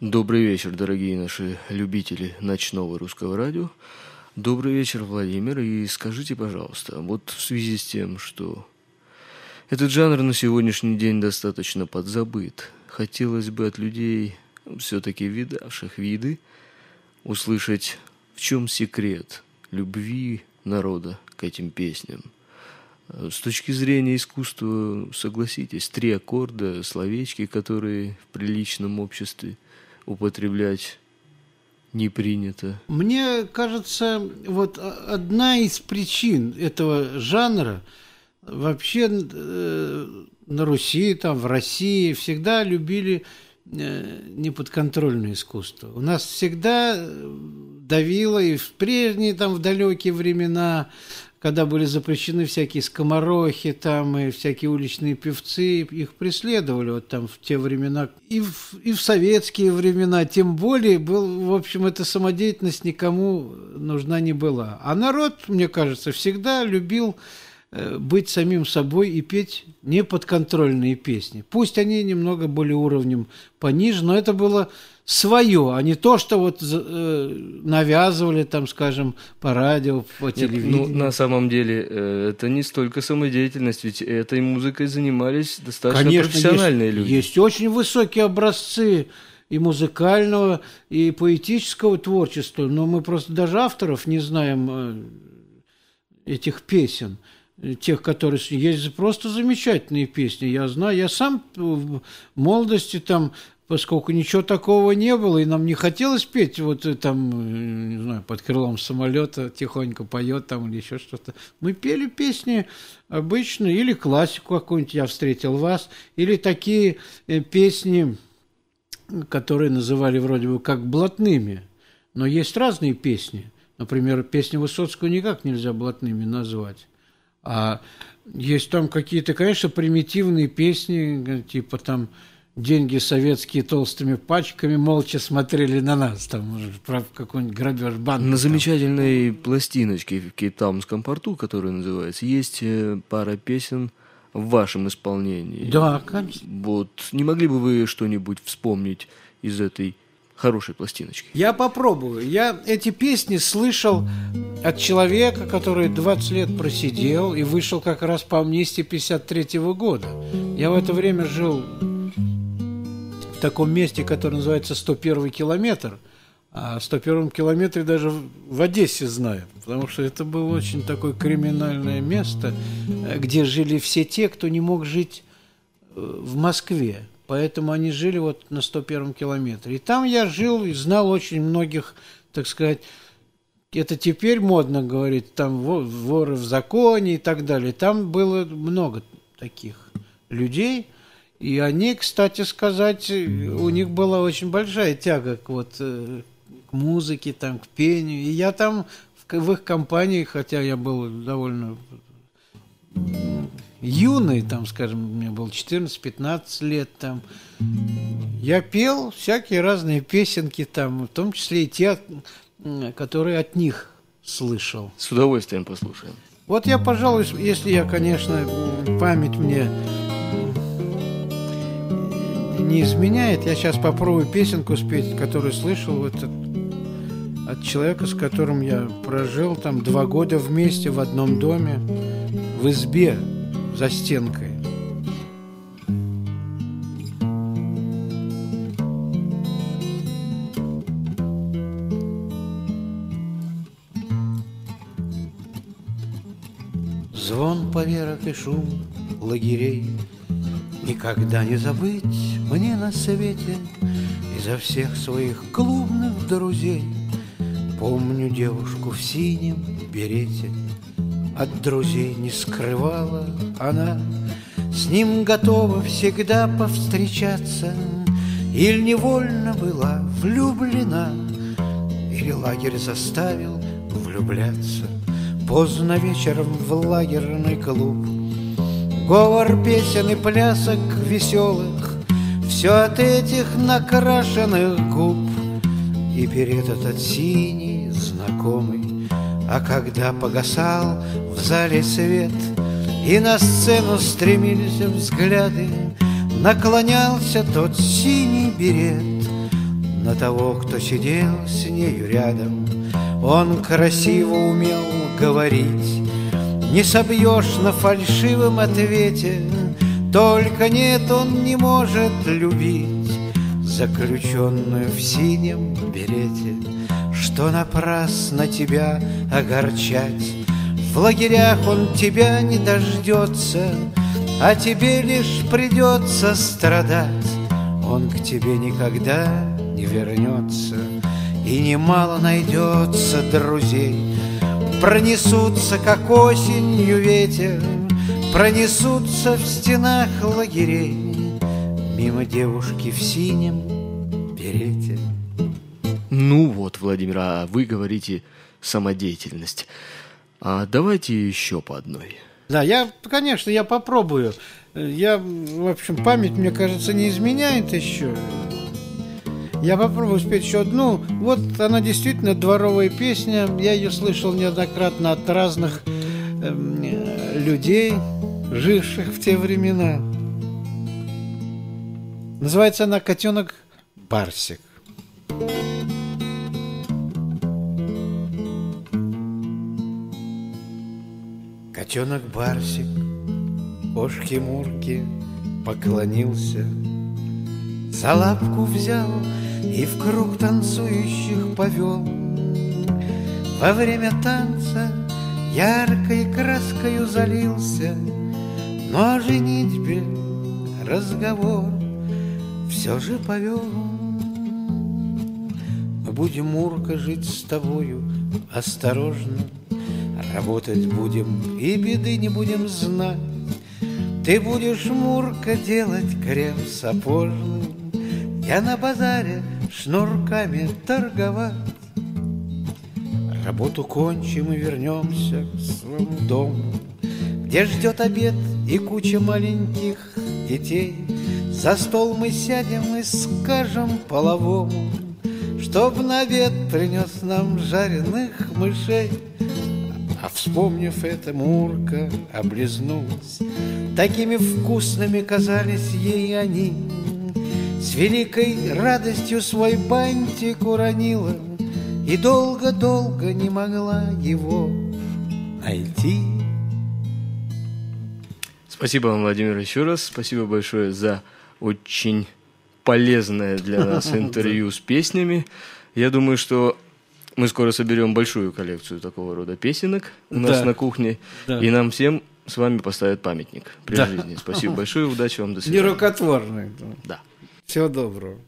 Добрый вечер, дорогие наши любители ночного русского радио. Добрый вечер, Владимир. И скажите, пожалуйста, вот в связи с тем, что этот жанр на сегодняшний день достаточно подзабыт, хотелось бы от людей, все-таки видавших виды, услышать, в чем секрет любви народа к этим песням. С точки зрения искусства, согласитесь, три аккорда, словечки, которые в приличном обществе – употреблять не принято. Мне кажется, вот одна из причин этого жанра вообще э, на Руси, там в России всегда любили э, неподконтрольное искусство. У нас всегда давило и в прежние, там, в далекие времена когда были запрещены всякие скоморохи там и всякие уличные певцы, их преследовали вот там в те времена. И в, и в советские времена, тем более, был, в общем, эта самодеятельность никому нужна не была. А народ, мне кажется, всегда любил быть самим собой и петь неподконтрольные песни. Пусть они немного были уровнем пониже, но это было свое, а не то, что вот э, навязывали там, скажем, по радио, по телевидению. Нет, ну, на самом деле, э, это не столько самодеятельность, ведь этой музыкой занимались достаточно Конечно, профессиональные есть, люди. Есть очень высокие образцы и музыкального, и поэтического творчества, но мы просто даже авторов не знаем э, этих песен тех, которые есть просто замечательные песни. Я знаю, я сам в молодости там поскольку ничего такого не было, и нам не хотелось петь вот э, там, э, не знаю, под крылом самолета тихонько поет там или еще что-то. Мы пели песни обычные, или классику какую-нибудь «Я встретил вас», или такие э, песни, которые называли вроде бы как блатными. Но есть разные песни. Например, песни Высоцкого никак нельзя блатными назвать. А есть там какие-то, конечно, примитивные песни, типа там деньги советские толстыми пачками молча смотрели на нас, там, про какой-нибудь грабеж банка. На замечательной пластиночке в Кейптаунском порту, которая называется, есть э, пара песен в вашем исполнении. Да, конечно. Вот, не могли бы вы что-нибудь вспомнить из этой хорошей пластиночки? Я попробую. Я эти песни слышал от человека, который 20 лет просидел и вышел как раз по амнистии 53 -го года. Я в это время жил в таком месте, которое называется 101 километр. А 101 километре даже в Одессе знаю, потому что это было очень такое криминальное место, где жили все те, кто не мог жить э, в Москве. Поэтому они жили вот на 101 километре. И там я жил и знал очень многих, так сказать, это теперь модно говорить, там воры в законе и так далее. Там было много таких людей – и они, кстати сказать, у них была очень большая тяга к, вот, э, к музыке, там, к пению. И я там в, их компании, хотя я был довольно юный, там, скажем, мне было 14-15 лет, там, я пел всякие разные песенки, там, в том числе и те, которые от них слышал. С удовольствием послушаем. Вот я, пожалуй, если я, конечно, память мне не изменяет. Я сейчас попробую песенку спеть, которую слышал вот от, от человека, с которым я прожил там два года вместе в одном доме, в избе за стенкой. Звон поверок и шум лагерей. Никогда не забыть мне на свете Изо всех своих клубных друзей. Помню девушку в синем берете От друзей не скрывала она. С ним готова всегда повстречаться Или невольно была влюблена Или лагерь заставил влюбляться. Поздно вечером в лагерный клуб Говор песен и плясок веселых Все от этих накрашенных губ. И перед этот синий знакомый А когда погасал в зале свет И на сцену стремились взгляды Наклонялся тот синий берет на того, кто сидел с нею рядом. Он красиво умел говорить, не собьешь на фальшивом ответе, Только нет, он не может любить Заключенную в синем берете, Что напрасно тебя огорчать. В лагерях он тебя не дождется, А тебе лишь придется страдать. Он к тебе никогда не вернется, И немало найдется друзей, Пронесутся, как осенью ветер, Пронесутся в стенах лагерей Мимо девушки в синем берете. Ну вот, Владимир, а вы говорите самодеятельность. А давайте еще по одной. Да, я, конечно, я попробую. Я, в общем, память, мне кажется, не изменяет еще. Я попробую спеть еще одну. Вот она действительно дворовая песня. Я ее слышал неоднократно от разных э, людей, живших в те времена. Называется она «Котенок Барсик». Котенок Барсик кошки-мурки поклонился, За лапку взял и в круг танцующих повел. Во время танца яркой краскою залился, Но о женитьбе разговор все же повел. Будем, Мурка, жить с тобою осторожно, Работать будем и беды не будем знать. Ты будешь, Мурка, делать крем сапожный, Я на базаре шнурками торговать. Работу кончим и вернемся к своему дому, Где ждет обед и куча маленьких детей. За стол мы сядем и скажем половому, Чтоб на обед принес нам жареных мышей. А вспомнив это, Мурка облизнулась. Такими вкусными казались ей они. С великой радостью свой бантик уронила И долго-долго не могла его найти. Спасибо вам, Владимир, еще раз. Спасибо большое за очень полезное для нас интервью с песнями. Я думаю, что мы скоро соберем большую коллекцию такого рода песенок у нас да. на кухне, да. и нам всем с вами поставят памятник при да. жизни. Спасибо большое, удачи вам, до свидания. Нерукотворный. Да. Всего доброго.